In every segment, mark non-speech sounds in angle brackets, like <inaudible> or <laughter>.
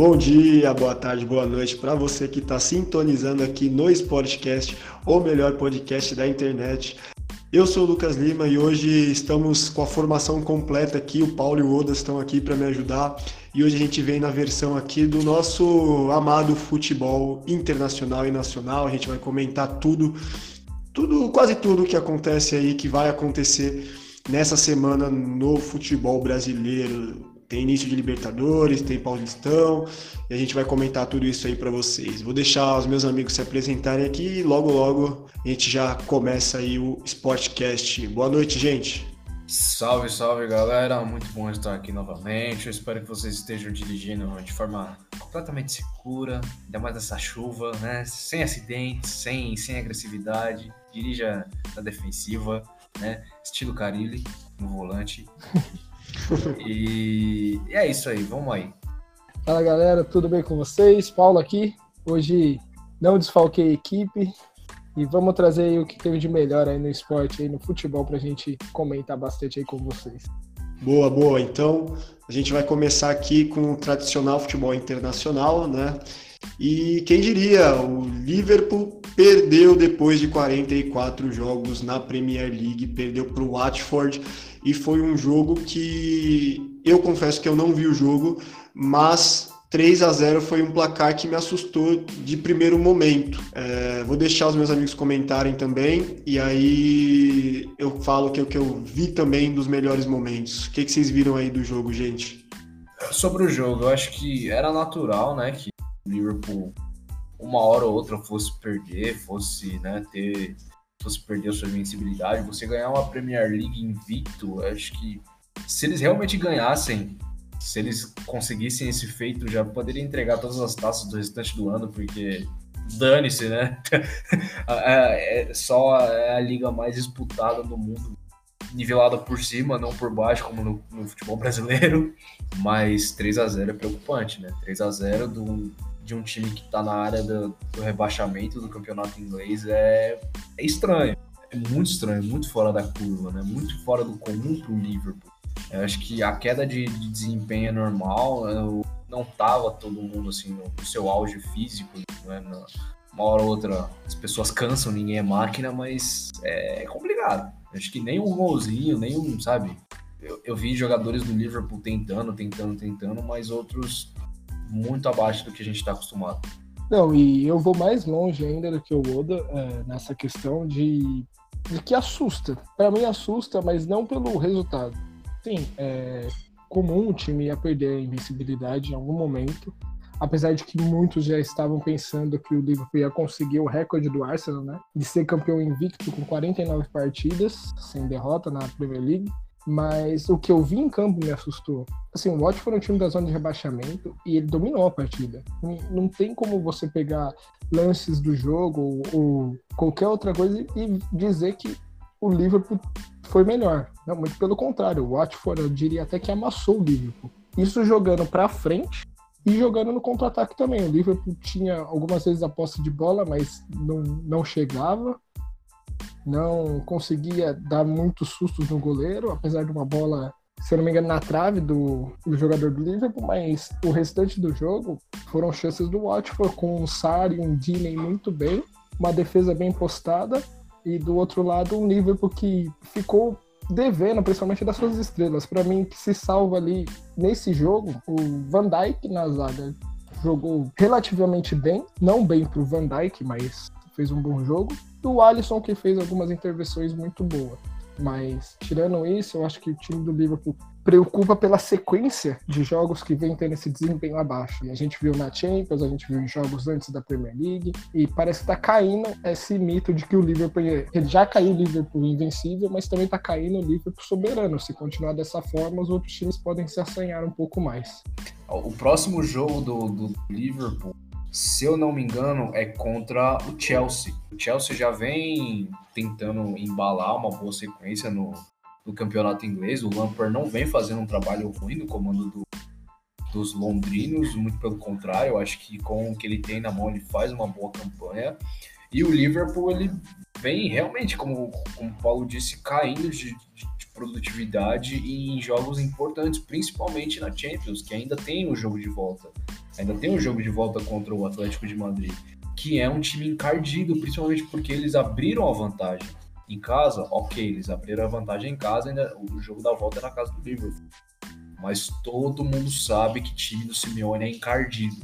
Bom dia, boa tarde, boa noite para você que está sintonizando aqui no Sportcast, o melhor podcast da internet. Eu sou o Lucas Lima e hoje estamos com a formação completa aqui. O Paulo e o Oda estão aqui para me ajudar. E hoje a gente vem na versão aqui do nosso amado futebol internacional e nacional. A gente vai comentar tudo, tudo, quase tudo que acontece aí, que vai acontecer nessa semana no futebol brasileiro, tem início de Libertadores, tem Paulistão, e a gente vai comentar tudo isso aí para vocês. Vou deixar os meus amigos se apresentarem aqui e logo logo a gente já começa aí o Sportcast. Boa noite, gente. Salve, salve galera, muito bom estar aqui novamente. Eu espero que vocês estejam dirigindo de forma completamente segura, ainda mais nessa chuva, né? Sem acidentes, sem, sem agressividade. Dirija na defensiva, né? Estilo Carilli no volante. <laughs> <laughs> e, e é isso aí, vamos aí. Fala galera, tudo bem com vocês? Paulo aqui. Hoje não desfalquei a equipe e vamos trazer aí o que teve de melhor aí no esporte, aí no futebol, para a gente comentar bastante aí com vocês. Boa, boa. Então a gente vai começar aqui com o tradicional futebol internacional, né? E quem diria, o Liverpool perdeu depois de 44 jogos na Premier League, perdeu para o Watford e foi um jogo que eu confesso que eu não vi o jogo, mas 3 a 0 foi um placar que me assustou de primeiro momento. É, vou deixar os meus amigos comentarem também, e aí eu falo que é o que eu vi também dos melhores momentos. O que, que vocês viram aí do jogo, gente? Sobre o jogo, eu acho que era natural, né, que Liverpool uma hora ou outra fosse perder, fosse né, ter fosse perder a sua invencibilidade, você ganhar uma Premier League invicto, acho que se eles realmente ganhassem, se eles conseguissem esse feito, já poderia entregar todas as taças do restante do ano, porque dane-se, né? <laughs> é, só é a liga mais disputada do mundo, nivelada por cima, não por baixo, como no, no futebol brasileiro. <laughs> Mas 3 a 0 é preocupante, né? 3 a 0 do, de um time que está na área do, do, rebaixamento do campeonato inglês é, é estranho. É muito estranho, muito fora da curva, né? Muito fora do comum para o Liverpool. Eu acho que a queda de, de desempenho é normal. Eu, não tava todo mundo assim no, no seu auge físico, né? Na, uma hora ou outra as pessoas cansam, ninguém é máquina, mas é complicado. Eu acho que nem um golzinho, nem um, sabe? Eu, eu vi jogadores do Liverpool tentando, tentando, tentando, mas outros muito abaixo do que a gente está acostumado. Não, e eu vou mais longe ainda do que o Oda é, nessa questão de, de que assusta. Para mim assusta, mas não pelo resultado. Sim, é comum o time ia perder a invencibilidade em algum momento, apesar de que muitos já estavam pensando que o Liverpool ia conseguir o recorde do Arsenal, né? De ser campeão invicto com 49 partidas, sem derrota na Premier League. Mas o que eu vi em campo me assustou. Assim, o Watford foi um time da zona de rebaixamento e ele dominou a partida. Não, não tem como você pegar lances do jogo ou, ou qualquer outra coisa e dizer que o Liverpool foi melhor. Não, muito pelo contrário. O Watford, eu diria até que amassou o Liverpool. Isso jogando para frente e jogando no contra-ataque também. O Liverpool tinha algumas vezes a posse de bola, mas não, não chegava não conseguia dar muitos sustos no goleiro, apesar de uma bola, se eu não me engano, na trave do, do jogador do Liverpool, mas o restante do jogo foram chances do Watford com um Sar e um Diney muito bem, uma defesa bem postada e do outro lado um Liverpool que ficou devendo, principalmente das suas estrelas. Para mim, que se salva ali nesse jogo, o Van Dijk na zaga jogou relativamente bem, não bem para o Van Dijk, mas fez um bom jogo e o Alisson que fez algumas intervenções muito boas. Mas, tirando isso, eu acho que o time do Liverpool preocupa pela sequência de jogos que vem tendo esse desempenho abaixo. E a gente viu na Champions, a gente viu em jogos antes da Premier League, e parece que tá caindo esse mito de que o Liverpool, ele já caiu o Liverpool invencível, mas também tá caindo o Liverpool soberano. Se continuar dessa forma, os outros times podem se assanhar um pouco mais. O próximo jogo do, do Liverpool se eu não me engano, é contra o Chelsea. O Chelsea já vem tentando embalar uma boa sequência no, no campeonato inglês. O Lampard não vem fazendo um trabalho ruim no comando do, dos londrinos, muito pelo contrário, eu acho que com o que ele tem na mão ele faz uma boa campanha. E o Liverpool ele vem realmente, como, como o Paulo disse, caindo de, de, produtividade em jogos importantes, principalmente na Champions, que ainda tem o jogo de volta. Ainda tem o um jogo de volta contra o Atlético de Madrid, que é um time encardido, principalmente porque eles abriram a vantagem. Em casa, ok, eles abriram a vantagem em casa, ainda o jogo da volta é na casa do Liverpool. Mas todo mundo sabe que time do Simeone é encardido.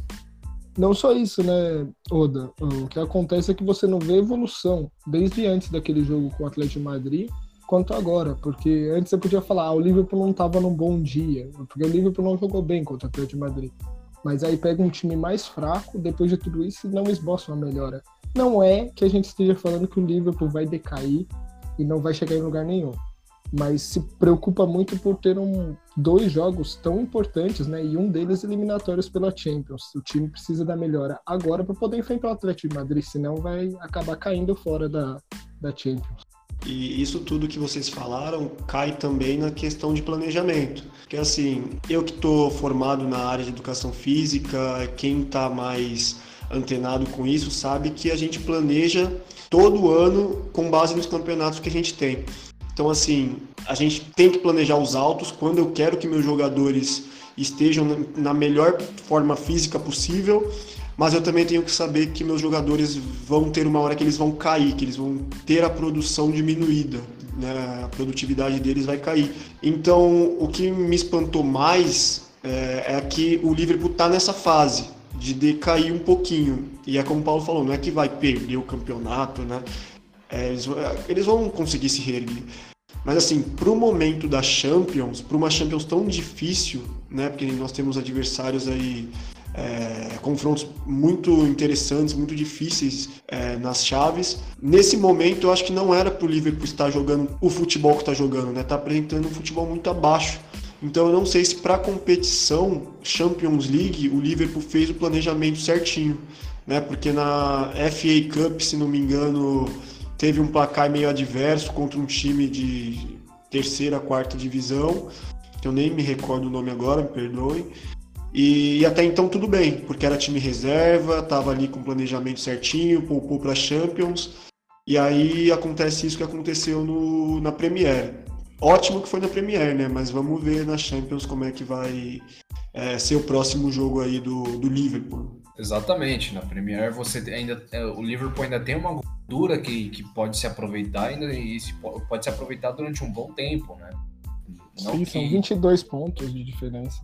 Não só isso, né, Oda? O que acontece é que você não vê evolução desde antes daquele jogo com o Atlético de Madrid quanto agora, porque antes você podia falar, ah, o Liverpool não estava num bom dia, porque o Liverpool não jogou bem contra o Atlético de Madrid. Mas aí pega um time mais fraco, depois de tudo isso, não esboça uma melhora. Não é que a gente esteja falando que o Liverpool vai decair e não vai chegar em lugar nenhum. Mas se preocupa muito por ter um, dois jogos tão importantes, né? E um deles eliminatórios pela Champions. O time precisa da melhora agora para poder enfrentar o Atlético de Madrid, senão vai acabar caindo fora da, da Champions. E isso tudo que vocês falaram cai também na questão de planejamento. Porque assim, eu que estou formado na área de educação física, quem está mais antenado com isso sabe que a gente planeja todo ano com base nos campeonatos que a gente tem. Então, assim, a gente tem que planejar os altos quando eu quero que meus jogadores estejam na melhor forma física possível, mas eu também tenho que saber que meus jogadores vão ter uma hora que eles vão cair, que eles vão ter a produção diminuída, né? a produtividade deles vai cair. Então, o que me espantou mais é, é que o Liverpool está nessa fase de decair um pouquinho. E é como o Paulo falou, não é que vai perder o campeonato, né? É, eles, eles, vão conseguir se reerguer. Mas assim, para o momento da Champions, para uma Champions tão difícil, né? Porque nós temos adversários aí, é, confrontos muito interessantes, muito difíceis é, nas chaves. Nesse momento, eu acho que não era para o Liverpool estar jogando o futebol que está jogando, né? Está apresentando um futebol muito abaixo então eu não sei se para a competição Champions League o Liverpool fez o planejamento certinho, né? Porque na FA Cup, se não me engano, teve um placar meio adverso contra um time de terceira, quarta divisão, eu nem me recordo o nome agora, me perdoem. E, e até então tudo bem, porque era time reserva, estava ali com o planejamento certinho, poupou para Champions. E aí acontece isso que aconteceu no, na Premier ótimo que foi na Premier, né? Mas vamos ver na Champions como é que vai é, ser o próximo jogo aí do, do Liverpool. Exatamente, na Premier você ainda é, o Liverpool ainda tem uma gordura que, que pode se aproveitar ainda e pode se aproveitar durante um bom tempo, né? Não Sim, que... são 22 pontos de diferença.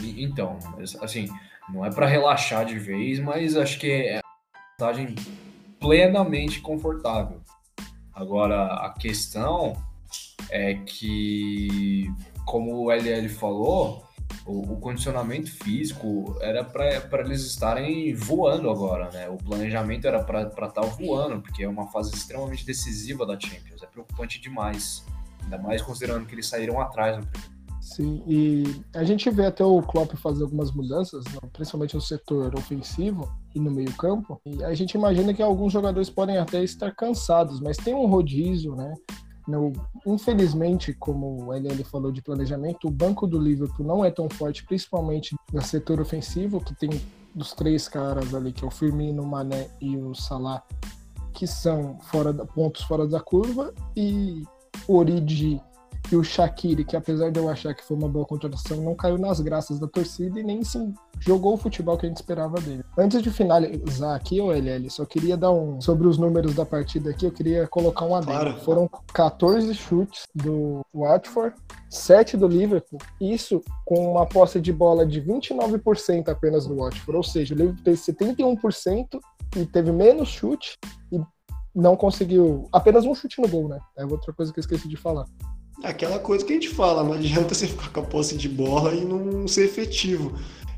Então, assim, não é para relaxar de vez, mas acho que é uma vantagem plenamente confortável. Agora, a questão é que, como o LL falou, o, o condicionamento físico era para eles estarem voando agora, né? O planejamento era para estar tá voando, porque é uma fase extremamente decisiva da Champions. É preocupante demais, ainda mais considerando que eles saíram atrás no primeiro. Sim, e a gente vê até o Klopp fazer algumas mudanças, principalmente no setor ofensivo e no meio campo, e a gente imagina que alguns jogadores podem até estar cansados, mas tem um rodízio, né? No, infelizmente, como o LL falou de planejamento, o banco do Liverpool não é tão forte, principalmente no setor ofensivo, que tem dos três caras ali, que é o Firmino, o Mané e o Salah, que são fora da, pontos fora da curva, e o Origi e o Shaqiri, que apesar de eu achar que foi uma boa contratação, não caiu nas graças da torcida e nem se jogou o futebol que a gente esperava dele. Antes de finalizar aqui, o LL, só queria dar um sobre os números da partida aqui, eu queria colocar um adendo. Claro. Foram 14 chutes do Watford, 7 do Liverpool, isso com uma posse de bola de 29% apenas do Watford, ou seja, o Liverpool teve 71% e teve menos chute e não conseguiu apenas um chute no gol, né? É outra coisa que eu esqueci de falar. É aquela coisa que a gente fala, não adianta <laughs> você ficar com a posse de bola e não ser efetivo.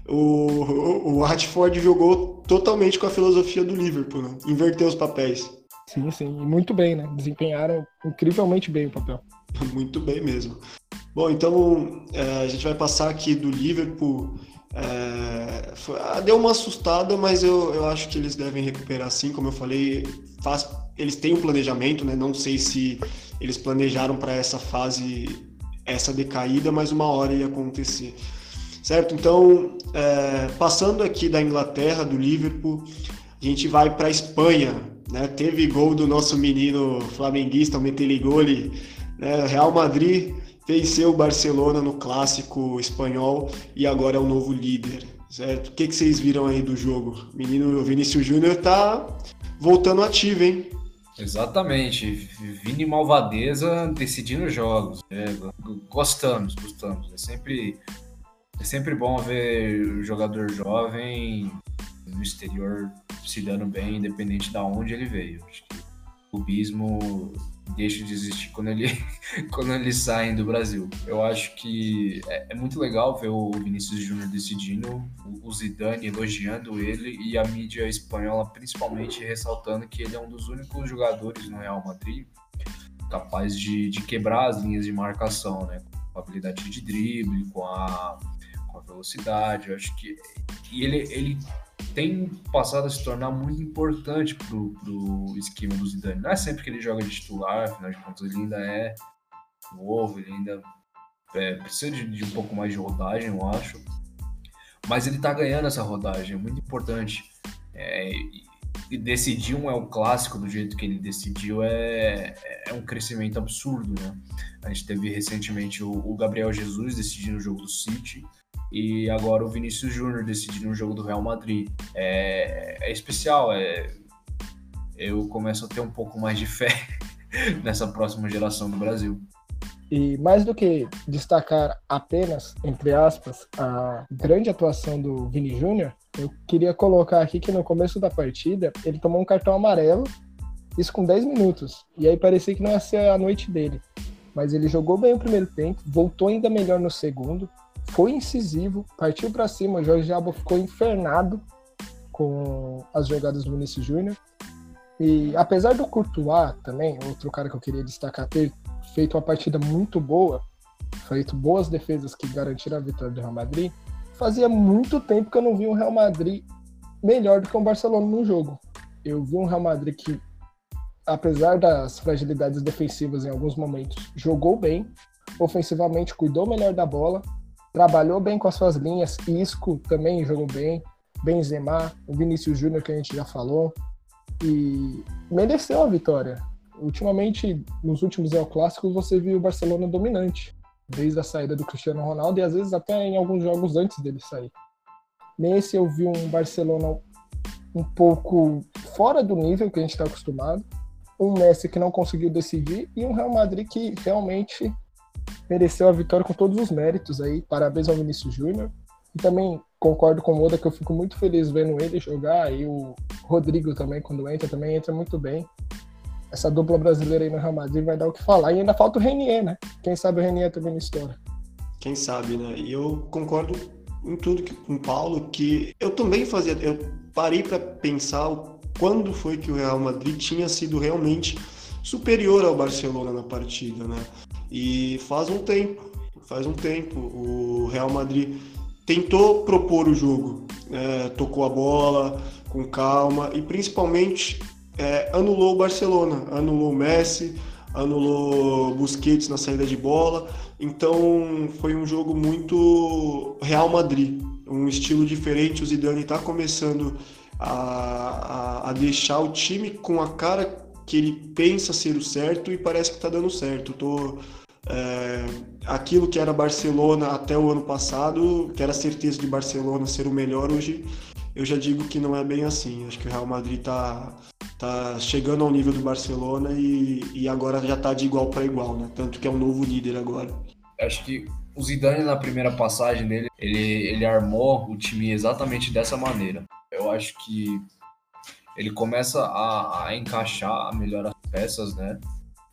O, o Watford jogou totalmente com a filosofia do Liverpool, né? inverteu os papéis. Sim, sim, e muito bem, né? Desempenharam incrivelmente bem o papel. <laughs> Muito bem mesmo. Bom, então é, a gente vai passar aqui do Liverpool. É, foi, ah, deu uma assustada, mas eu, eu acho que eles devem recuperar sim, como eu falei. Faz, eles têm um planejamento, né? Não sei se eles planejaram para essa fase, essa decaída, mas uma hora ia acontecer. Certo? Então, é, passando aqui da Inglaterra, do Liverpool, a gente vai para a Espanha. Né? Teve gol do nosso menino flamenguista, o Meteligoli. Né? Real Madrid venceu o Barcelona no clássico espanhol e agora é o novo líder. Certo? O que, que vocês viram aí do jogo? Menino Vinícius Júnior tá voltando ativo, hein? Exatamente. Vini Malvadeza decidindo jogos. É, gostamos, gostamos. É sempre, é sempre bom ver jogador jovem no exterior se dando bem, independente de onde ele veio. Acho que o clubismo deixa de existir quando ele <laughs> quando eles saem do Brasil. Eu acho que é, é muito legal ver o Vinícius Júnior decidindo, o Zidane elogiando ele e a mídia espanhola principalmente ressaltando que ele é um dos únicos jogadores no Real Madrid capaz de, de quebrar as linhas de marcação, né? Com a habilidade de drible, com a, com a velocidade. Eu acho que e ele, ele tem passado a se tornar muito importante pro, pro esquema do Zidane. Não é sempre que ele joga de titular, afinal de contas ele ainda é novo, ele ainda é, precisa de, de, um pouco mais de rodagem, eu acho. Mas ele tá ganhando essa rodagem, é muito importante. É, e decidir um é o clássico do jeito que ele decidiu é, é um crescimento absurdo, né? A gente teve recentemente o, o Gabriel Jesus decidindo o jogo do City, e agora o Vinícius Júnior decidindo um jogo do Real Madrid. É, é especial, é, eu começo a ter um pouco mais de fé <laughs> nessa próxima geração do Brasil. E mais do que destacar apenas, entre aspas, a grande atuação do Vini Júnior, eu queria colocar aqui que no começo da partida ele tomou um cartão amarelo, isso com 10 minutos. E aí parecia que não ia ser a noite dele. Mas ele jogou bem o primeiro tempo, voltou ainda melhor no segundo, foi incisivo, partiu para cima. O Jorge Alba ficou infernado com as jogadas do Vinícius Júnior. E apesar do Courtois também, outro cara que eu queria destacar, ter feito uma partida muito boa, feito boas defesas que garantiram a vitória do Real Madrid, fazia muito tempo que eu não vi um Real Madrid melhor do que um Barcelona no jogo. Eu vi um Real Madrid que, apesar das fragilidades defensivas em alguns momentos, jogou bem, ofensivamente cuidou melhor da bola, trabalhou bem com as suas linhas, Isco também jogou bem, Benzema, o Vinícius Júnior que a gente já falou, e mereceu a vitória. Ultimamente, nos últimos El Clássicos, você viu o Barcelona dominante, desde a saída do Cristiano Ronaldo e às vezes até em alguns jogos antes dele sair. Nesse eu vi um Barcelona um pouco fora do nível que a gente está acostumado, um Messi que não conseguiu decidir e um Real Madrid que realmente mereceu a vitória com todos os méritos aí. Parabéns ao Vinícius Júnior. E também concordo com o Oda que eu fico muito feliz vendo ele jogar. E o Rodrigo também, quando entra, também entra muito bem. Essa dupla brasileira aí no Real Madrid vai dar o que falar. E ainda falta o Renier, né? Quem sabe o Renier também história. Quem sabe, né? E eu concordo em tudo que, com o Paulo, que eu também fazia. Eu parei para pensar quando foi que o Real Madrid tinha sido realmente superior ao Barcelona na partida, né? E faz um tempo, faz um tempo, o Real Madrid tentou propor o jogo, é, tocou a bola com calma e principalmente é, anulou o Barcelona, anulou o Messi, anulou Busquets na saída de bola. Então foi um jogo muito Real Madrid, um estilo diferente. O Zidane está começando a, a, a, deixar o time com a cara que ele pensa ser o certo e parece que está dando certo. Tô, é, aquilo que era Barcelona até o ano passado, que era certeza de Barcelona ser o melhor, hoje eu já digo que não é bem assim. Acho que o Real Madrid está tá chegando ao nível do Barcelona e, e agora já está de igual para igual, né? Tanto que é um novo líder agora. Acho que o Zidane na primeira passagem dele, ele, ele armou o time exatamente dessa maneira. Eu acho que ele começa a, a encaixar melhor as peças, né?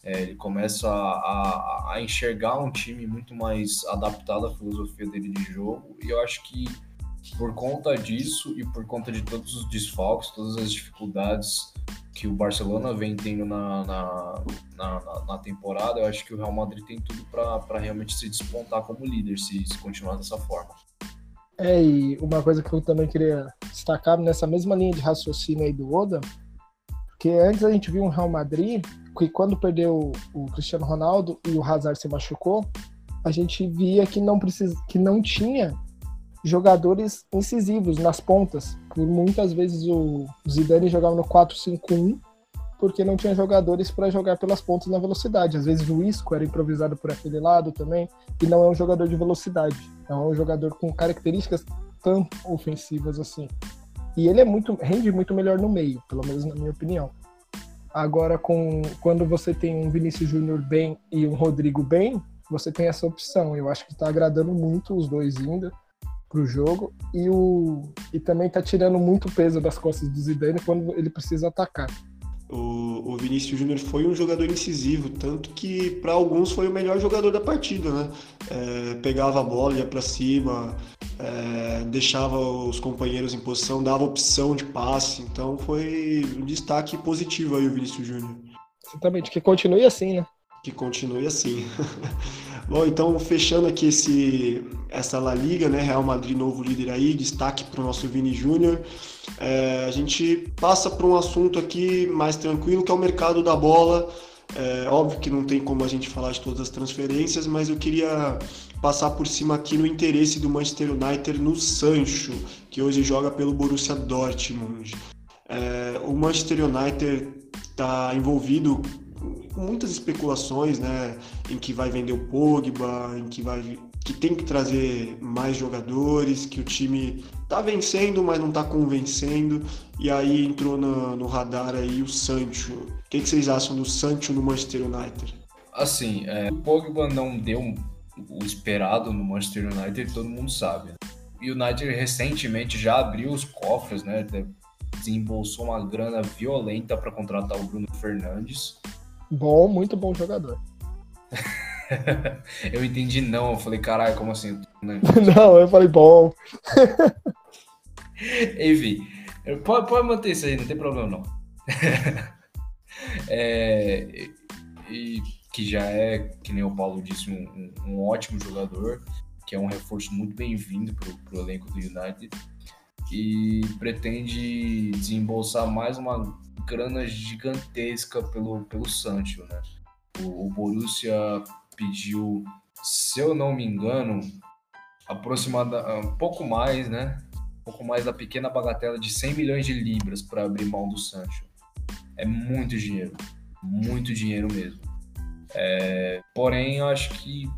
É, ele começa a, a, enxergar um time muito mais adaptado à filosofia dele de jogo, e eu acho que por conta disso e por conta de todos os desfalques, todas as dificuldades que o Barcelona vem tendo na, na, na, na temporada, eu acho que o Real Madrid tem tudo para realmente se despontar como líder se, se continuar dessa forma. É, e uma coisa que eu também queria destacar nessa mesma linha de raciocínio aí do Oda, que antes a gente viu um Real Madrid que quando perdeu o Cristiano Ronaldo e o Hazard se machucou, a gente via que não precisa, que não tinha jogadores incisivos nas pontas. Por muitas vezes o Zidane jogava no 4-5-1 porque não tinha jogadores para jogar pelas pontas na velocidade. Às vezes o Isco era improvisado por aquele lado também, e não é um jogador de velocidade. É um jogador com características tanto ofensivas assim. E ele é muito rende muito melhor no meio, pelo menos na minha opinião. Agora, com quando você tem um Vinícius Júnior bem e um Rodrigo bem, você tem essa opção. Eu acho que está agradando muito os dois ainda para o jogo e, o, e também está tirando muito peso das costas do Zidane quando ele precisa atacar. O, o Vinícius Júnior foi um jogador incisivo, tanto que para alguns foi o melhor jogador da partida, né? É, pegava a bola, ia para cima, é, deixava os companheiros em posição, dava opção de passe, então foi um destaque positivo aí o Vinícius Júnior. Exatamente, que continue assim, né? Que continue assim. <laughs> Bom, então fechando aqui esse, essa La Liga, né? Real Madrid novo líder aí, destaque para o nosso Vini Júnior. É, a gente passa para um assunto aqui mais tranquilo, que é o mercado da bola. É, óbvio que não tem como a gente falar de todas as transferências, mas eu queria passar por cima aqui no interesse do Manchester United no Sancho, que hoje joga pelo Borussia Dortmund. É, o Manchester United está envolvido com muitas especulações, né, em que vai vender o Pogba, em que vai que tem que trazer mais jogadores, que o time tá vencendo, mas não tá convencendo, e aí entrou no, no radar aí o Sancho. O que, que, vocês acham do Sancho no Manchester United? Assim, é, o Pogba não deu o esperado no Manchester United, todo mundo sabe. O United recentemente já abriu os cofres, né? Desembolsou uma grana violenta para contratar o Bruno Fernandes. Bom, muito bom jogador. <laughs> eu entendi não, eu falei, caralho, como assim? <laughs> não, eu falei bom. <laughs> Enfim, pode, pode manter isso aí, não tem problema não. é, e que já é, que nem o Paulo disse, um, um ótimo jogador, que é um reforço muito bem-vindo para o elenco do United e pretende desembolsar mais uma grana gigantesca pelo, pelo Sancho, né? O, o Borussia pediu, se eu não me engano, aproximadamente um pouco mais, né? Um pouco mais da pequena bagatela de 100 milhões de libras para abrir mão do Sancho. É muito dinheiro, muito dinheiro mesmo. É, porém, eu acho que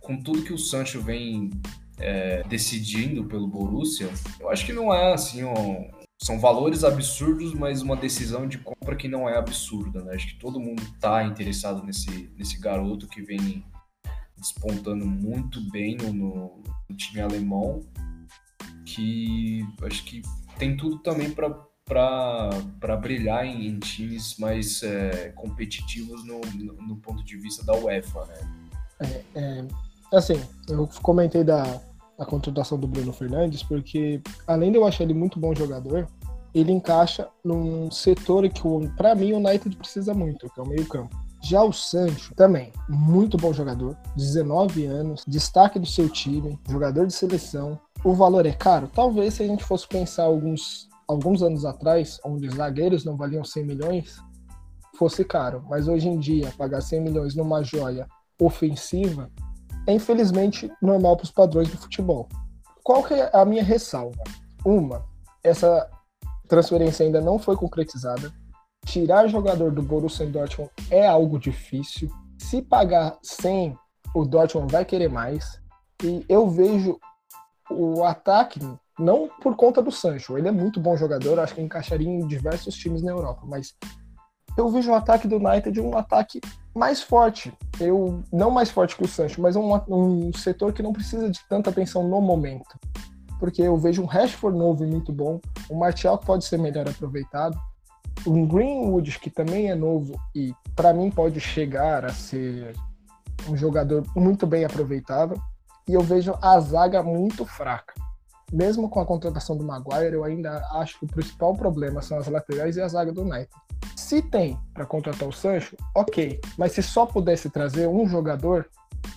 com tudo que o Sancho vem é, decidindo pelo Borussia, eu acho que não é assim um, são valores absurdos, mas uma decisão de compra que não é absurda, né? Acho que todo mundo está interessado nesse, nesse garoto que vem despontando muito bem no, no, time alemão, que acho que tem tudo também para brilhar em, em, times mais é, competitivos no, no, no, ponto de vista da UEFA, né? É, é, assim, eu comentei da, a contratação do Bruno Fernandes, porque além de eu achar ele muito bom jogador, ele encaixa num setor que, para mim, o United precisa muito, que é o meio-campo. Já o Sancho, também, muito bom jogador, 19 anos, destaque do seu time, jogador de seleção. O valor é caro? Talvez se a gente fosse pensar alguns, alguns anos atrás, onde os zagueiros não valiam 100 milhões, fosse caro. Mas hoje em dia, pagar 100 milhões numa joia ofensiva é infelizmente normal para os padrões do futebol. Qual que é a minha ressalva? Uma, essa transferência ainda não foi concretizada. Tirar jogador do Borussia Dortmund é algo difícil. Se pagar 100, o Dortmund vai querer mais. E eu vejo o ataque não por conta do Sancho. Ele é muito bom jogador, acho que encaixaria em diversos times na Europa, mas eu vejo o ataque do United um ataque mais forte. Eu não mais forte que o Sancho, mas um, um setor que não precisa de tanta atenção no momento. Porque eu vejo um Rashford novo e muito bom, um Martial que pode ser melhor aproveitado, um Greenwood que também é novo e para mim pode chegar a ser um jogador muito bem aproveitável. E eu vejo a zaga muito fraca. Mesmo com a contratação do Maguire, eu ainda acho que o principal problema são as laterais e a zaga do United. Se tem para contratar o Sancho, ok. Mas se só pudesse trazer um jogador,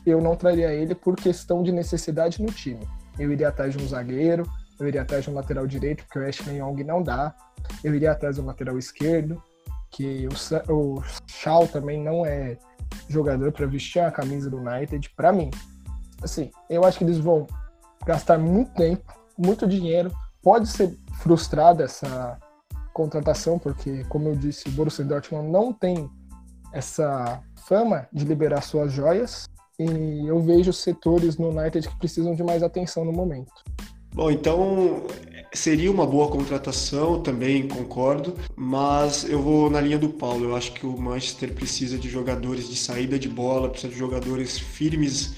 eu não traria ele por questão de necessidade no time. Eu iria atrás de um zagueiro, eu iria atrás de um lateral direito, porque o Ashley Young não dá. Eu iria atrás de um lateral esquerdo, que o, o Shaw também não é jogador para vestir a camisa do United, para mim. Assim, eu acho que eles vão gastar muito tempo, muito dinheiro. Pode ser frustrada essa contratação, porque, como eu disse, o Borussia Dortmund não tem essa fama de liberar suas joias e eu vejo setores no United que precisam de mais atenção no momento. Bom, então seria uma boa contratação, também concordo, mas eu vou na linha do Paulo. Eu acho que o Manchester precisa de jogadores de saída de bola, precisa de jogadores firmes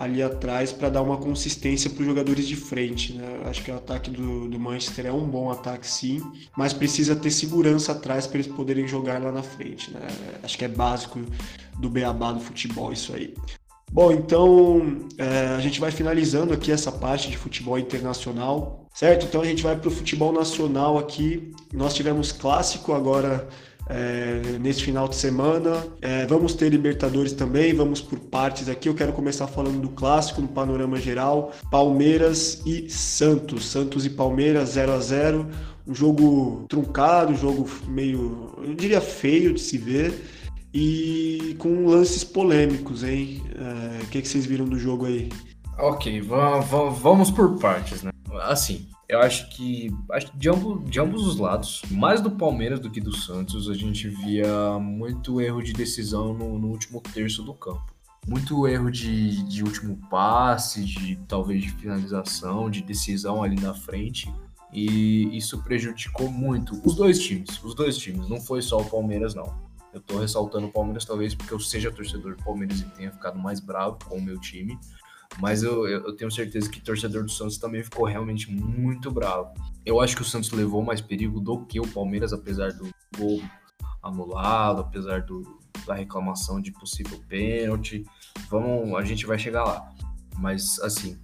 ali atrás para dar uma consistência para os jogadores de frente. Né? Acho que o ataque do, do, Manchester é um bom ataque, sim, mas precisa ter segurança atrás para eles poderem jogar lá na frente. Né? Acho que é básico do beabá do futebol isso aí. Bom, então é, a gente vai finalizando aqui essa parte de futebol internacional, certo? Então a gente vai para o futebol nacional aqui. Nós tivemos clássico agora é, nesse final de semana. É, vamos ter Libertadores também, vamos por partes aqui. Eu quero começar falando do clássico no panorama geral: Palmeiras e Santos. Santos e Palmeiras 0 a 0 Um jogo truncado, um jogo meio, eu diria feio de se ver e com lances polêmicos, hein? É, o que, que vocês viram do jogo aí? Ok, vamos por partes, né? Assim, eu acho que de ambos, de ambos os lados, mais do Palmeiras do que do Santos, a gente via muito erro de decisão no, no último terço do campo. Muito erro de, de último passe, de talvez de finalização, de decisão ali na frente. E isso prejudicou muito os dois times. Os dois times, não foi só o Palmeiras, não. Eu tô ressaltando o Palmeiras, talvez porque eu seja torcedor do Palmeiras e tenha ficado mais bravo com o meu time. Mas eu, eu tenho certeza que o torcedor do Santos também ficou realmente muito bravo. Eu acho que o Santos levou mais perigo do que o Palmeiras, apesar do gol anulado, apesar do, da reclamação de possível pênalti. Vamos, a gente vai chegar lá. Mas assim,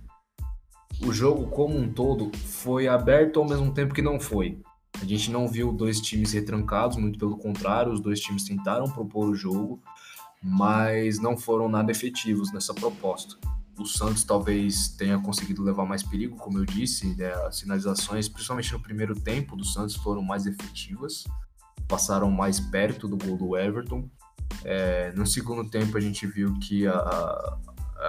o jogo como um todo foi aberto ao mesmo tempo que não foi. A gente não viu dois times retrancados, muito pelo contrário, os dois times tentaram propor o jogo, mas não foram nada efetivos nessa proposta o Santos talvez tenha conseguido levar mais perigo, como eu disse, né? as sinalizações, principalmente no primeiro tempo, do Santos foram mais efetivas, passaram mais perto do gol do Everton. É, no segundo tempo a gente viu que a, a,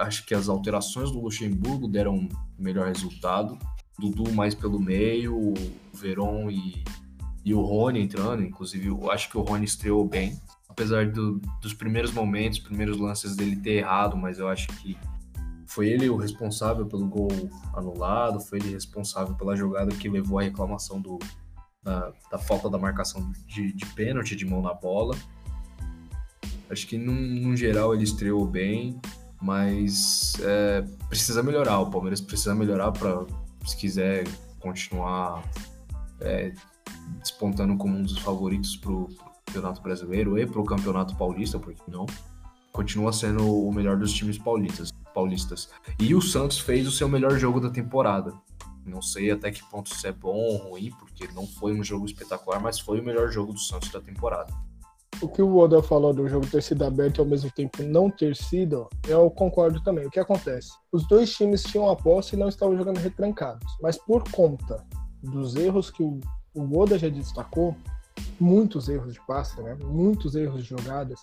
acho que as alterações do Luxemburgo deram melhor resultado. Dudu mais pelo meio, o Veron e, e o Rony entrando, inclusive eu acho que o Rony estreou bem, apesar do, dos primeiros momentos, primeiros lances dele ter errado, mas eu acho que foi ele o responsável pelo gol anulado, foi ele responsável pela jogada que levou à reclamação do, da, da falta da marcação de, de pênalti, de mão na bola. Acho que, num, num geral, ele estreou bem, mas é, precisa melhorar. O Palmeiras precisa melhorar para, se quiser continuar é, despontando como um dos favoritos para o Campeonato Brasileiro e para o Campeonato Paulista, porque não? Continua sendo o melhor dos times paulistas paulistas. E o Santos fez o seu melhor jogo da temporada. Não sei até que ponto isso é bom ou ruim, porque não foi um jogo espetacular, mas foi o melhor jogo do Santos da temporada. O que o Oda falou do jogo ter sido aberto e ao mesmo tempo não ter sido, eu concordo também. O que acontece? Os dois times tinham a posse e não estavam jogando retrancados. Mas por conta dos erros que o, Oda já destacou, muitos erros de passe, né? muitos erros de jogadas,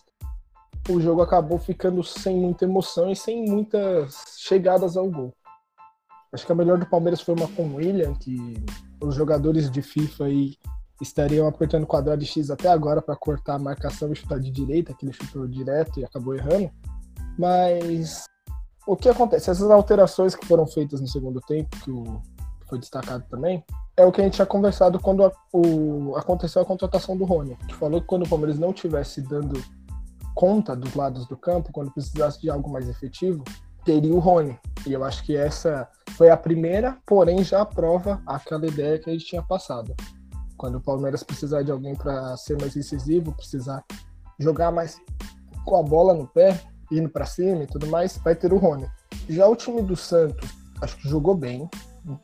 o jogo acabou ficando sem muita emoção e sem muitas chegadas ao gol. Acho que a melhor do Palmeiras foi uma com o William, que os jogadores de FIFA aí estariam apertando quadrado de X até agora para cortar a marcação e chutar de direita, que ele chutou direto e acabou errando. Mas o que acontece? Essas alterações que foram feitas no segundo tempo, que, o, foi destacado também, é o que a gente tinha conversado quando a, o, aconteceu a contratação do Rony, que falou que quando o Palmeiras não tivesse dando conta dos lados do campo, quando precisasse de algo mais efetivo, teria o Rony. E eu acho que essa foi a primeira, porém já aprova aquela ideia que a gente tinha passado. Quando o Palmeiras precisar de alguém para ser mais incisivo, precisar jogar mais com a bola no pé, indo para cima e tudo mais, vai ter o Rony. Já o time do Santos, acho que jogou bem.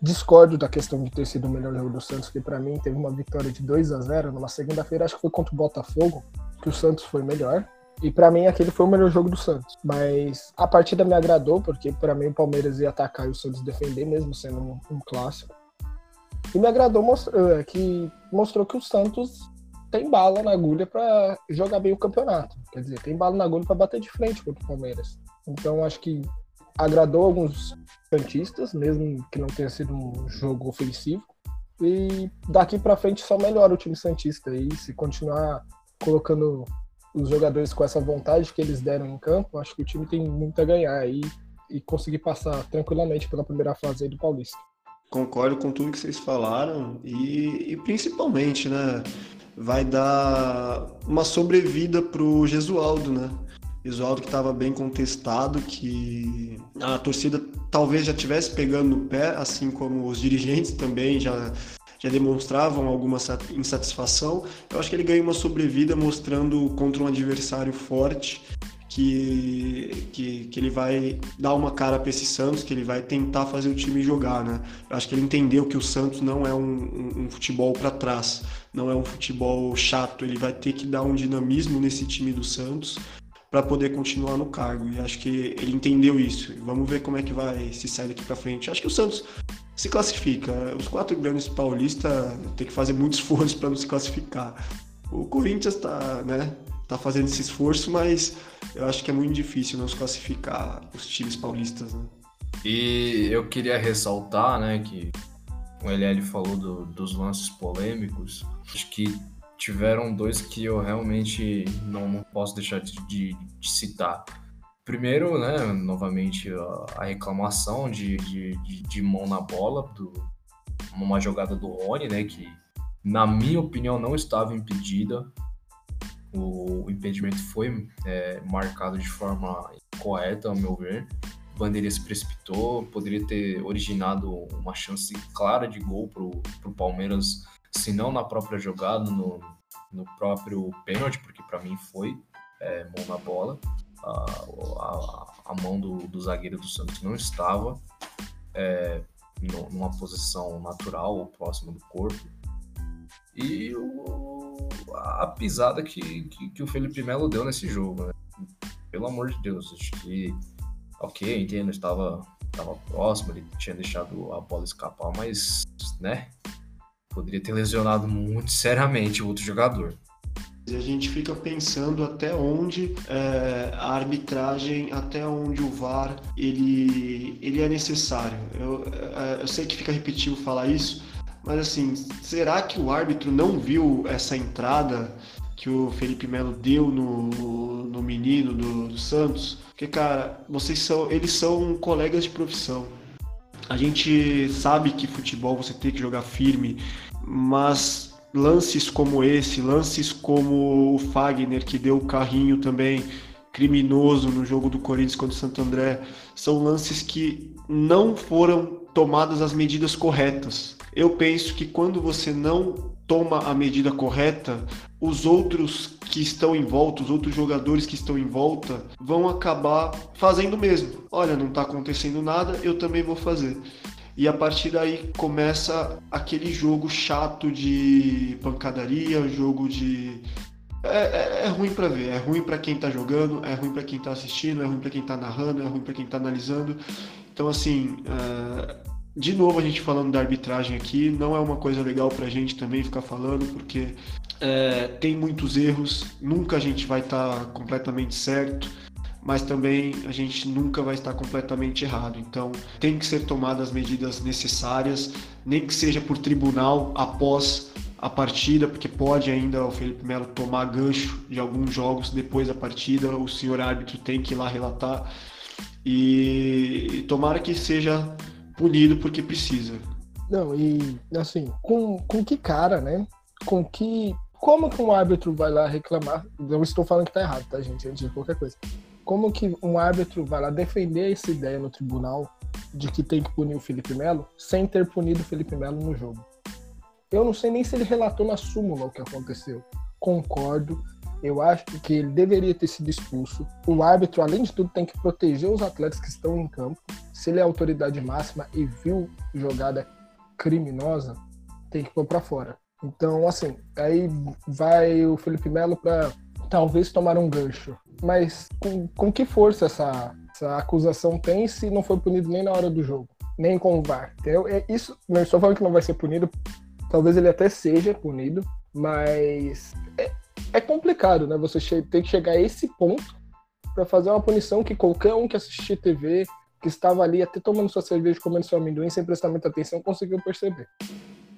Discordo da questão de ter sido o melhor jogo do Santos, que para mim teve uma vitória de 2 a 0 numa segunda-feira, acho que foi contra o Botafogo, que o Santos foi melhor. E para mim aquele foi o melhor jogo do Santos. Mas a partida me agradou, porque para mim o Palmeiras ia atacar e o Santos defender, mesmo sendo um, um clássico. E me agradou mostrou, é, que mostrou que o Santos tem bala na agulha para jogar bem o campeonato. Quer dizer, tem bala na agulha para bater de frente contra o Palmeiras. Então acho que agradou alguns santistas, mesmo que não tenha sido um jogo ofensivo. E daqui para frente só melhora o time santista aí, se continuar colocando os jogadores com essa vontade que eles deram em campo, acho que o time tem muito a ganhar aí e conseguir passar tranquilamente pela primeira fase do Paulista. Concordo com tudo que vocês falaram e, e principalmente, né? Vai dar uma sobrevida pro Gesualdo, né? Gesualdo que estava bem contestado, que a torcida talvez já estivesse pegando no pé, assim como os dirigentes também já, já demonstravam alguma insatisfação. Eu acho que ele ganha uma sobrevida mostrando contra um adversário forte que, que, que ele vai dar uma cara para esse Santos, que ele vai tentar fazer o time jogar, né? Eu acho que ele entendeu que o Santos não é um, um, um futebol para trás, não é um futebol chato, ele vai ter que dar um dinamismo nesse time do Santos para poder continuar no cargo. E acho que ele entendeu isso. Vamos ver como é que vai se sair daqui para frente. Acho que o Santos se classifica. Os quatro grandes paulistas tem que fazer muito <laughs> esforço para não se classificar. O Corinthians está, né? tá fazendo esse esforço, mas eu acho que é muito difícil não se classificar os times paulistas, né? E eu queria ressaltar, né, que o LL falou do, dos lances polêmicos. Acho que tiveram dois que eu realmente não, não posso deixar de, de, de, citar. Primeiro, né, novamente, a, a reclamação de, de, de, mão na bola, do, uma jogada do Rony, né, que na minha opinião não estava impedida o impedimento foi é, marcado de forma correta, ao meu ver. O Bandeira se precipitou, poderia ter originado uma chance clara de gol para o Palmeiras, se não na própria jogada, no, no próprio pênalti, porque para mim foi é, mão na bola. A, a, a mão do, do, zagueiro do Santos não estava é, numa posição natural ou próxima do corpo. E o, a pisada que, que, que, o Felipe Melo deu nesse jogo, né? Pelo amor de Deus, acho que, ok, entendo, estava, estava próximo, ele tinha deixado a bola escapar, mas, né, poderia ter lesionado muito seriamente o outro jogador. A gente fica pensando até onde é, a arbitragem, até onde o VAR ele, ele é necessário. Eu, é, eu sei que fica repetitivo falar isso, mas assim, será que o árbitro não viu essa entrada que o Felipe Melo deu no, no menino do, do Santos? Porque, cara, vocês são. Eles são colegas de profissão. A gente sabe que futebol você tem que jogar firme, mas lances como esse, lances como o Fagner, que deu o carrinho também criminoso no jogo do Corinthians contra o Santo André, são lances que não foram tomadas as medidas corretas. Eu penso que quando você não toma a medida correta, os outros que estão em volta, os outros jogadores que estão em volta, vão acabar fazendo o mesmo. Olha, não está acontecendo nada, eu também vou fazer. E a partir daí começa aquele jogo chato de pancadaria, jogo de. É, é, é ruim para ver, é ruim para quem tá jogando, é ruim para quem tá assistindo, é ruim para quem tá narrando, é ruim para quem tá analisando. Então, assim, uh, de novo a gente falando da arbitragem aqui, não é uma coisa legal para a gente também ficar falando, porque é, tem muitos erros, nunca a gente vai estar tá completamente certo, mas também a gente nunca vai estar completamente errado. Então tem que ser tomadas as medidas necessárias, nem que seja por tribunal após a partida, porque pode ainda o Felipe Melo tomar gancho de alguns jogos depois da partida, o senhor árbitro tem que ir lá relatar. E tomara que seja punido porque precisa. Não, e assim, com, com que cara, né? Com que. Como que um árbitro vai lá reclamar? Não estou falando que tá errado, tá, gente? Antes de qualquer coisa. Como que um árbitro vai lá defender essa ideia no tribunal de que tem que punir o Felipe Melo sem ter punido o Felipe Melo no jogo? Eu não sei nem se ele relatou na súmula o que aconteceu. Concordo, eu acho que ele deveria ter sido expulso. O árbitro, além de tudo, tem que proteger os atletas que estão em campo. Se ele é autoridade máxima e viu jogada criminosa, tem que pôr para fora. Então, assim, aí vai o Felipe Melo para talvez tomar um gancho. Mas com, com que força essa, essa acusação tem se não foi punido nem na hora do jogo? Nem com o VAR. Entendeu? É isso, não estou falando que não vai ser punido. Talvez ele até seja punido, mas é, é complicado, né? Você tem que chegar a esse ponto para fazer uma punição que qualquer um que assistir TV, que estava ali até tomando sua cerveja, comendo seu amendoim, sem prestar muita atenção, conseguiu perceber.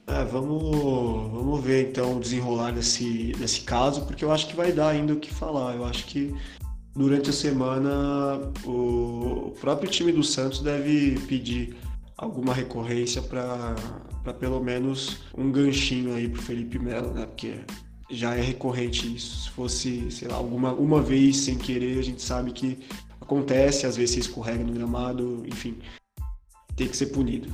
É, vamos, vamos ver então o desenrolar desse, desse caso, porque eu acho que vai dar ainda o que falar. Eu acho que durante a semana o próprio time do Santos deve pedir alguma recorrência para pelo menos um ganchinho aí pro Felipe Melo, né? Porque já é recorrente isso. Se fosse, sei lá, alguma uma vez sem querer, a gente sabe que acontece, às vezes você escorrega no gramado, enfim, tem que ser punido.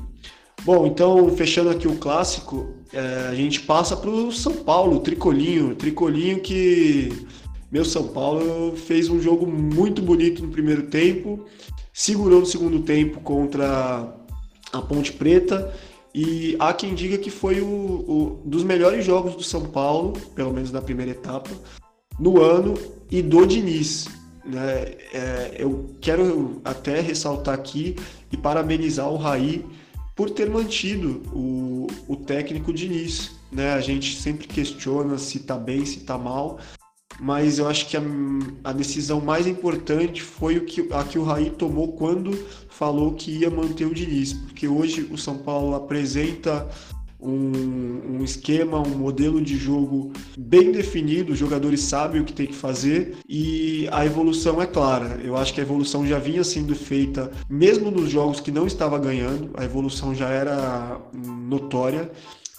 Bom, então fechando aqui o clássico, é, a gente passa para o São Paulo, Tricolinho, Tricolinho que meu São Paulo fez um jogo muito bonito no primeiro tempo, segurou no segundo tempo contra a Ponte Preta e há quem diga que foi o, o dos melhores jogos do São Paulo, pelo menos na primeira etapa, no ano e do Diniz. Né? É, eu quero até ressaltar aqui e parabenizar o Raí por ter mantido o, o técnico Diniz. Né? A gente sempre questiona se está bem, se está mal, mas eu acho que a, a, decisão mais importante foi o que, a que o Raí tomou quando falou que ia manter o Diniz, porque hoje o São Paulo apresenta um, um, esquema, um modelo de jogo bem definido, os jogadores sabem o que tem que fazer e a evolução é clara. Eu acho que a evolução já vinha sendo feita, mesmo nos jogos que não estava ganhando, a evolução já era notória.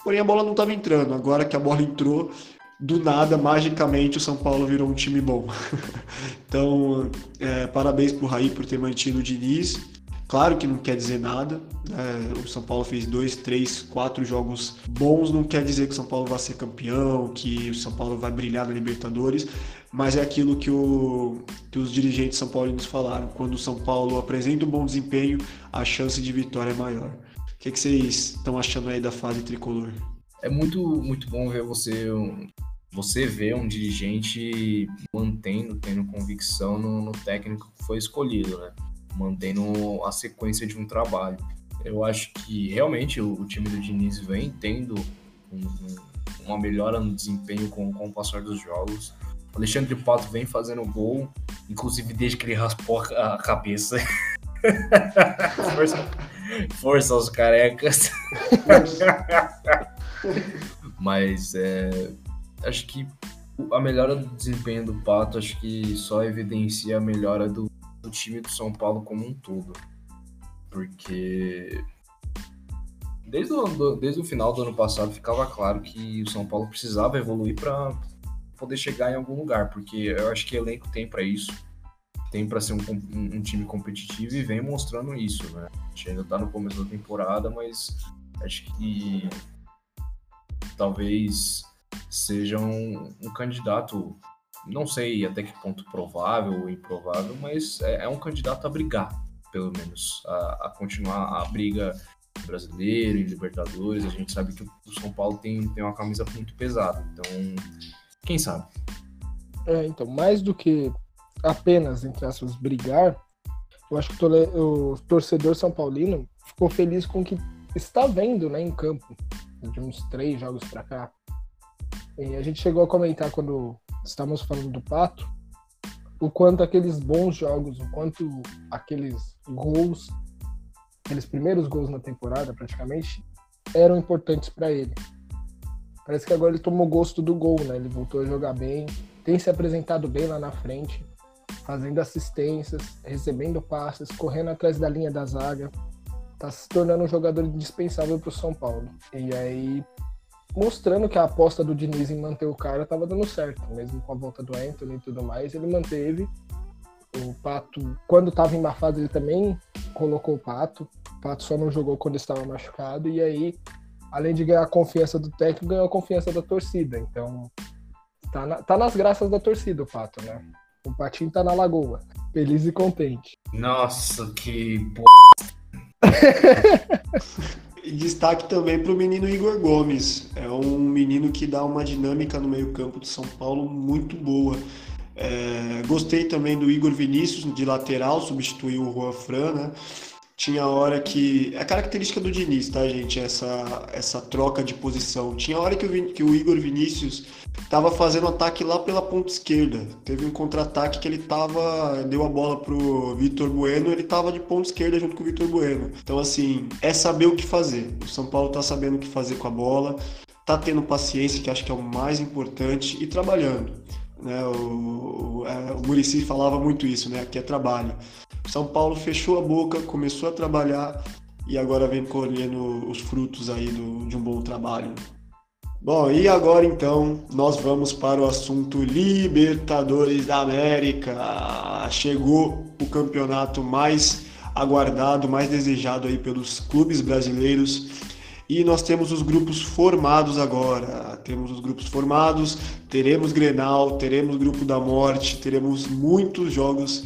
Porém, a bola não estava entrando. Agora que a bola entrou, do nada, magicamente, o São Paulo virou um time bom. <laughs> então, é, parabéns para o Raí por ter mantido o Diniz. Claro que não quer dizer nada. É, o São Paulo fez dois, três, quatro jogos bons. Não quer dizer que o São Paulo vai ser campeão, que o São Paulo vai brilhar na Libertadores. Mas é aquilo que, o, que os dirigentes são paulinos falaram. Quando o São Paulo apresenta um bom desempenho, a chance de vitória é maior. O que, que vocês estão achando aí da fase tricolor? É muito, muito bom ver você você vê um dirigente mantendo, tendo convicção no, no técnico que foi escolhido, né? Mantendo a sequência de um trabalho. Eu acho que realmente o, o time do Diniz vem tendo um, um, uma melhora no desempenho com, com o passar dos jogos. O Alexandre Pato vem fazendo gol, inclusive desde que ele raspou a cabeça. <laughs> força, força aos carecas. <laughs> Mas é, acho que a melhora do desempenho do Pato acho que só evidencia a melhora do, do time do São Paulo como um todo. Porque desde o, desde o final do ano passado ficava claro que o São Paulo precisava evoluir para poder chegar em algum lugar, porque eu acho que elenco tem para isso, tem para ser um, um, um, time competitivo e vem mostrando isso, né? A gente ainda tá no começo da temporada, mas acho que talvez seja um, um candidato não sei até que ponto provável ou improvável, mas é, é um candidato a brigar, pelo menos, a, a, continuar a briga brasileiro e Libertadores. A gente sabe que o São Paulo tem, tem uma camisa muito pesada, então quem sabe? É, então, mais do que apenas, entre aspas, brigar, eu acho que o torcedor São Paulino ficou feliz com o que está vendo né, em campo, de uns três jogos para cá. E a gente chegou a comentar quando estamos falando do Pato, o quanto aqueles bons jogos, o quanto aqueles gols, aqueles primeiros gols na temporada praticamente, eram importantes para ele. Parece que agora ele tomou gosto do gol, né? Ele voltou a jogar bem, tem se apresentado bem lá na frente, fazendo assistências, recebendo passes, correndo atrás da linha da zaga. Tá se tornando um jogador indispensável para o São Paulo. E aí mostrando que a aposta do Diniz em manter o cara estava dando certo, mesmo com a volta do Anthony e tudo mais, ele manteve. O Pato, quando estava em má fase, ele também colocou o Pato. O Pato só não jogou quando estava machucado, e aí, além de ganhar a confiança do técnico, ganhou a confiança da torcida. Então, tá, na, tá nas graças da torcida o Pato, né? O Patinho tá na lagoa, feliz e contente. Nossa, que p. <laughs> E destaque também para o menino Igor Gomes. É um menino que dá uma dinâmica no meio-campo de São Paulo muito boa. É, gostei também do Igor Vinícius de lateral, substituiu o Juan Fran, né? Tinha hora que. É característica do Diniz, tá, gente? Essa, essa troca de posição. Tinha hora que o, que o Igor Vinícius tava fazendo ataque lá pela ponta esquerda. Teve um contra-ataque que ele tava. Deu a bola pro Vitor Bueno, ele tava de ponta esquerda junto com o Vitor Bueno. Então, assim, é saber o que fazer. O São Paulo tá sabendo o que fazer com a bola, tá tendo paciência, que acho que é o mais importante, e trabalhando. Né? O, o, é, o Murici falava muito isso, né? Aqui é trabalho. São Paulo fechou a boca, começou a trabalhar e agora vem colhendo os frutos aí do, de um bom trabalho. Bom, e agora então nós vamos para o assunto Libertadores da América. Chegou o campeonato mais aguardado, mais desejado aí pelos clubes brasileiros. E nós temos os grupos formados agora. Temos os grupos formados, teremos Grenal, teremos Grupo da Morte, teremos muitos jogos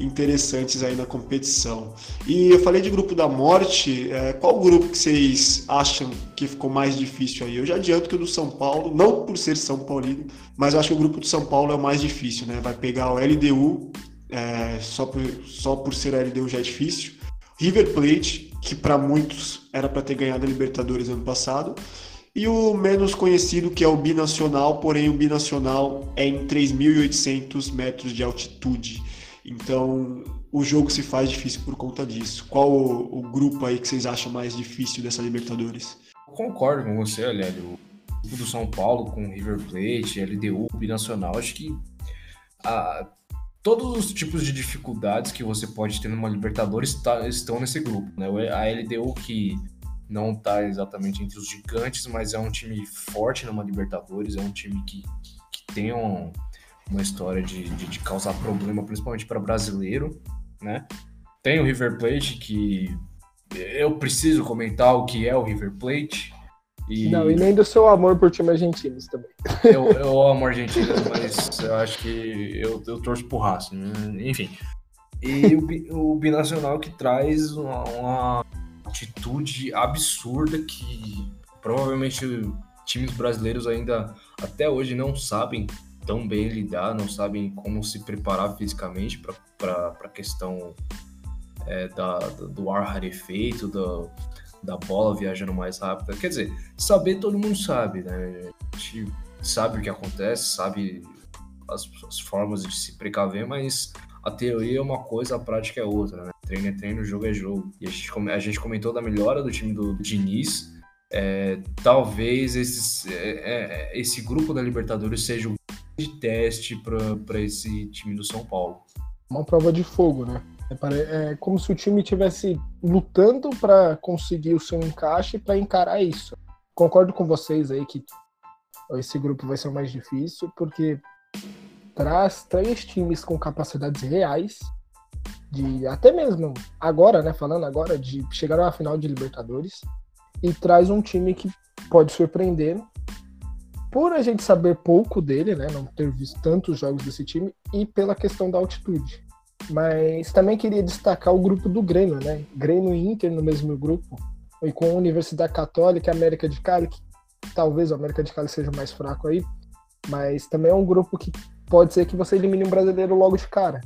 interessantes aí na competição. E eu falei de grupo da morte, é, qual grupo que vocês acham que ficou mais difícil aí? Eu já adianto que o do São Paulo, não por ser São Paulino, mas eu acho que o grupo do São Paulo é o mais difícil, né? Vai pegar o LDU, é, só, por, só por ser LDU já é difícil. River Plate, que para muitos era para ter ganhado a Libertadores ano passado. E o menos conhecido, que é o binacional, porém o binacional é em 3.800 metros de altitude. Então, o jogo se faz difícil por conta disso. Qual o, o grupo aí que vocês acham mais difícil dessa Libertadores? Eu concordo com você, Aliás. O grupo do São Paulo com River Plate, LDU, Binacional, acho que a, todos os tipos de dificuldades que você pode ter numa Libertadores tá, estão nesse grupo. Né? A LDU que não está exatamente entre os gigantes, mas é um time forte numa Libertadores, é um time que, que tem um, uma história de, de, de causar problema, principalmente para brasileiro, né? Tem o River Plate, que eu preciso comentar o que é o River Plate. E... Não, e nem do seu amor por time argentinos também. <laughs> Eu, eu amo argentinos, mas eu acho que eu, eu torço pro Racing, enfim. E o, o Binacional que traz uma, uma atitude absurda que provavelmente times brasileiros ainda até hoje não sabem tão bem lidar, não sabem como se preparar fisicamente para a questão é, da, do ar rarefeito, da, da bola viajando mais rápido. Quer dizer, saber todo mundo sabe, né? A gente sabe o que acontece, sabe as, as formas de se precaver, mas a teoria é uma coisa, a prática é outra, né? Treino é treino, jogo é jogo. E a gente, a gente comentou da melhora do time do Diniz. É, talvez esses, é, é, esse grupo da Libertadores seja o de teste para esse time do São Paulo. Uma prova de fogo, né? É, é como se o time estivesse lutando para conseguir o seu encaixe para encarar isso. Concordo com vocês aí que esse grupo vai ser o mais difícil, porque traz três times com capacidades reais de até mesmo agora, né, falando agora de chegar à final de Libertadores e traz um time que pode surpreender por a gente saber pouco dele, né, não ter visto tantos jogos desse time, e pela questão da altitude. Mas também queria destacar o grupo do Grêmio, né? Grêmio e Inter no mesmo grupo, e com a Universidade Católica e América de Cali, que talvez a América de Cali seja mais fraco aí, mas também é um grupo que pode ser que você elimine um brasileiro logo de cara.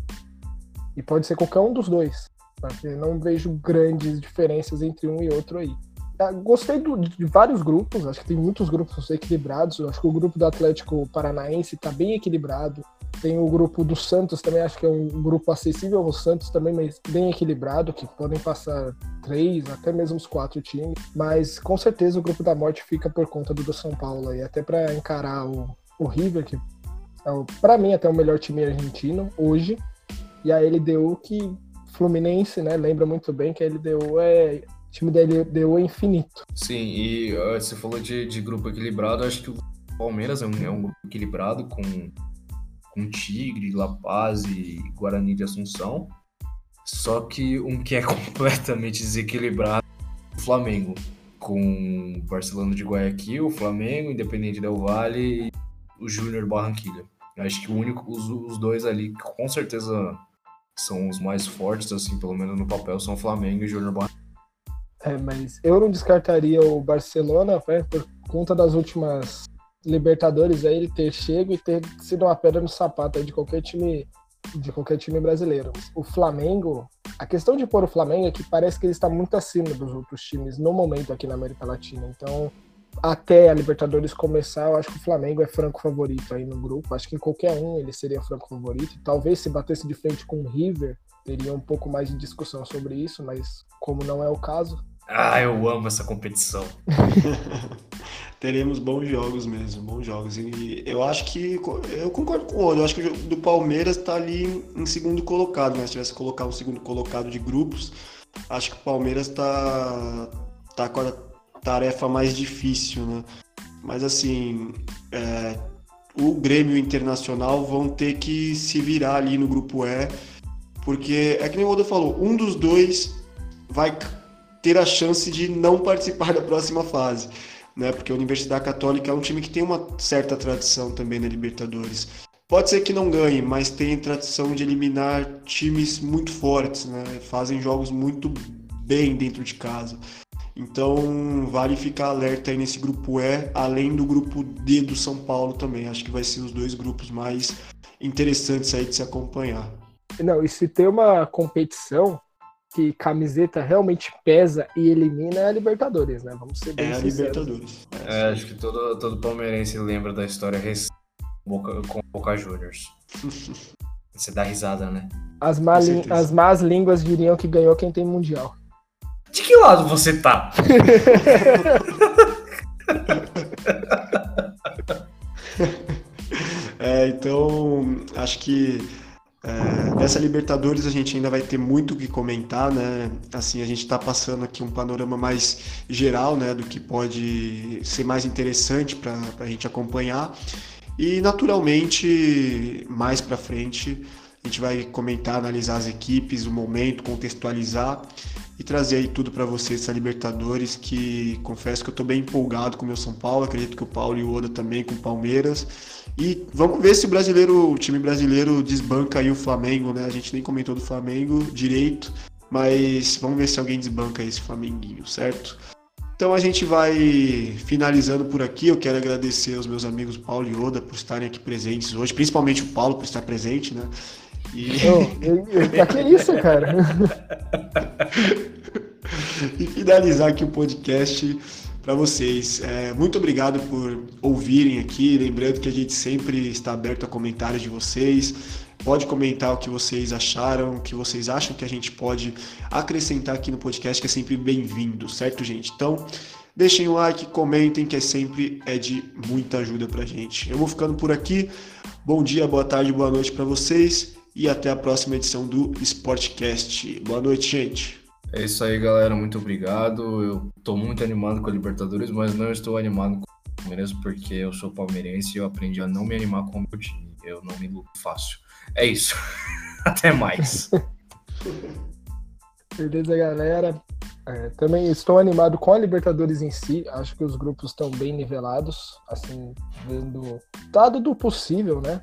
E pode ser qualquer um dos dois, porque não vejo grandes diferenças entre um e outro aí. Ah, gostei do, de vários grupos, acho que tem muitos grupos equilibrados. Acho que o grupo do Atlético Paranaense está bem equilibrado. Tem o grupo do Santos também, acho que é um grupo acessível ao Santos também, mas bem equilibrado, que podem passar três, até mesmo os quatro times. Mas com certeza o grupo da morte fica por conta do, do São Paulo aí, até para encarar o, o River, que é, para mim, até o melhor time argentino hoje. E a LDU, que Fluminense, né? Lembra muito bem que a LDU é o time dele deu infinito. Sim, e você falou de, de grupo equilibrado, acho que o Palmeiras é um, é um grupo equilibrado com, com Tigre, La Paz e Guarani de Assunção. Só que um que é <laughs> completamente desequilibrado é o Flamengo. Com o Barcelona de Guayaquil, o Flamengo, Independente Del Vale e o Júnior Barranquilla. Acho que o único, os, os dois ali, com certeza são os mais fortes, assim, pelo menos no papel, são o Flamengo e o Júnior Barranquilla. É, mas eu não descartaria o Barcelona né, por conta das últimas Libertadores aí ele ter chego e ter sido uma pedra no sapato de qualquer time de qualquer time brasileiro. O Flamengo, a questão de pôr o Flamengo é que parece que ele está muito acima dos outros times no momento aqui na América Latina. Então, até a Libertadores começar, eu acho que o Flamengo é franco favorito aí no grupo. Acho que em qualquer um ele seria franco favorito. Talvez se batesse de frente com o River, teria um pouco mais de discussão sobre isso, mas como não é o caso, ah, eu amo essa competição. <laughs> Teremos bons jogos mesmo, bons jogos. E eu acho que. Eu concordo com o Odo. Eu acho que o do Palmeiras está ali em segundo colocado, né? Se tivesse colocar um segundo colocado de grupos, acho que o Palmeiras tá, tá com a tarefa mais difícil, né? Mas assim, é, o Grêmio Internacional vão ter que se virar ali no grupo E, porque é que nem o Oda falou, um dos dois vai ter a chance de não participar <laughs> da próxima fase, né? Porque a Universidade Católica é um time que tem uma certa tradição também na Libertadores. Pode ser que não ganhe, mas tem tradição de eliminar times muito fortes, né? Fazem jogos muito bem dentro de casa. Então, vale ficar alerta aí nesse grupo E, além do grupo D do São Paulo também. Acho que vai ser os dois grupos mais interessantes aí de se acompanhar. Não, e se tem uma competição que camiseta realmente pesa e elimina é a Libertadores, né? Vamos ser bem É a sinceros. Libertadores. É, acho que todo, todo palmeirense lembra da história recente com o Boca Juniors. <laughs> Você dá risada, né? As, má as más línguas diriam que ganhou quem tem mundial. De que lado você tá? <laughs> É, então, acho que é, dessa Libertadores a gente ainda vai ter muito o que comentar, né? Assim, a gente está passando aqui um panorama mais geral, né, do que pode ser mais interessante para a gente acompanhar. E, naturalmente, mais para frente, a gente vai comentar, analisar as equipes, o momento, contextualizar e trazer aí tudo para vocês essa Libertadores, que confesso que eu estou bem empolgado com o meu São Paulo, acredito que o Paulo e o Oda também com o Palmeiras. E vamos ver se o brasileiro, o time brasileiro desbanca aí o Flamengo, né? A gente nem comentou do Flamengo direito, mas vamos ver se alguém desbanca esse Flamenguinho, certo? Então a gente vai finalizando por aqui. Eu quero agradecer aos meus amigos Paulo e Oda por estarem aqui presentes hoje, principalmente o Paulo por estar presente, né? E, Ô, eu- eu- pra que isso, cara? <laughs> e finalizar aqui o podcast para vocês. É, muito obrigado por ouvirem aqui. Lembrando que a gente sempre está aberto a comentários de vocês. Pode comentar o que vocês acharam, o que vocês acham que a gente pode acrescentar aqui no podcast, que é sempre bem-vindo, certo, gente? Então, deixem o like, comentem, que é sempre é de muita ajuda pra gente. Eu vou ficando por aqui. Bom dia, boa tarde, boa noite para vocês e até a próxima edição do Sportcast. Boa noite, gente. É isso aí, galera. Muito obrigado. Eu tô muito animado com a Libertadores, mas não estou animado com o Palmeiras porque eu sou palmeirense e eu aprendi a não me animar com o meu time. Eu não me iludo fácil. É isso. <laughs> Até mais. <laughs> Beleza, galera. É, também estou animado com a Libertadores em si. Acho que os grupos estão bem nivelados, assim, dando dado do possível, né?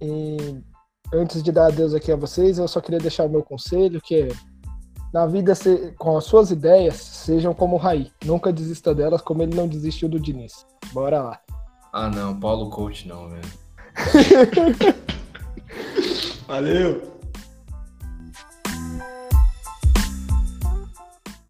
E antes de dar adeus aqui a vocês, eu só queria deixar o meu conselho, que é na vida, se- com as suas ideias, sejam como o Raí. Nunca desista delas, como ele não desistiu do Diniz. Bora lá. Ah, não. Paulo Coach não, velho. <laughs> <laughs> Valeu!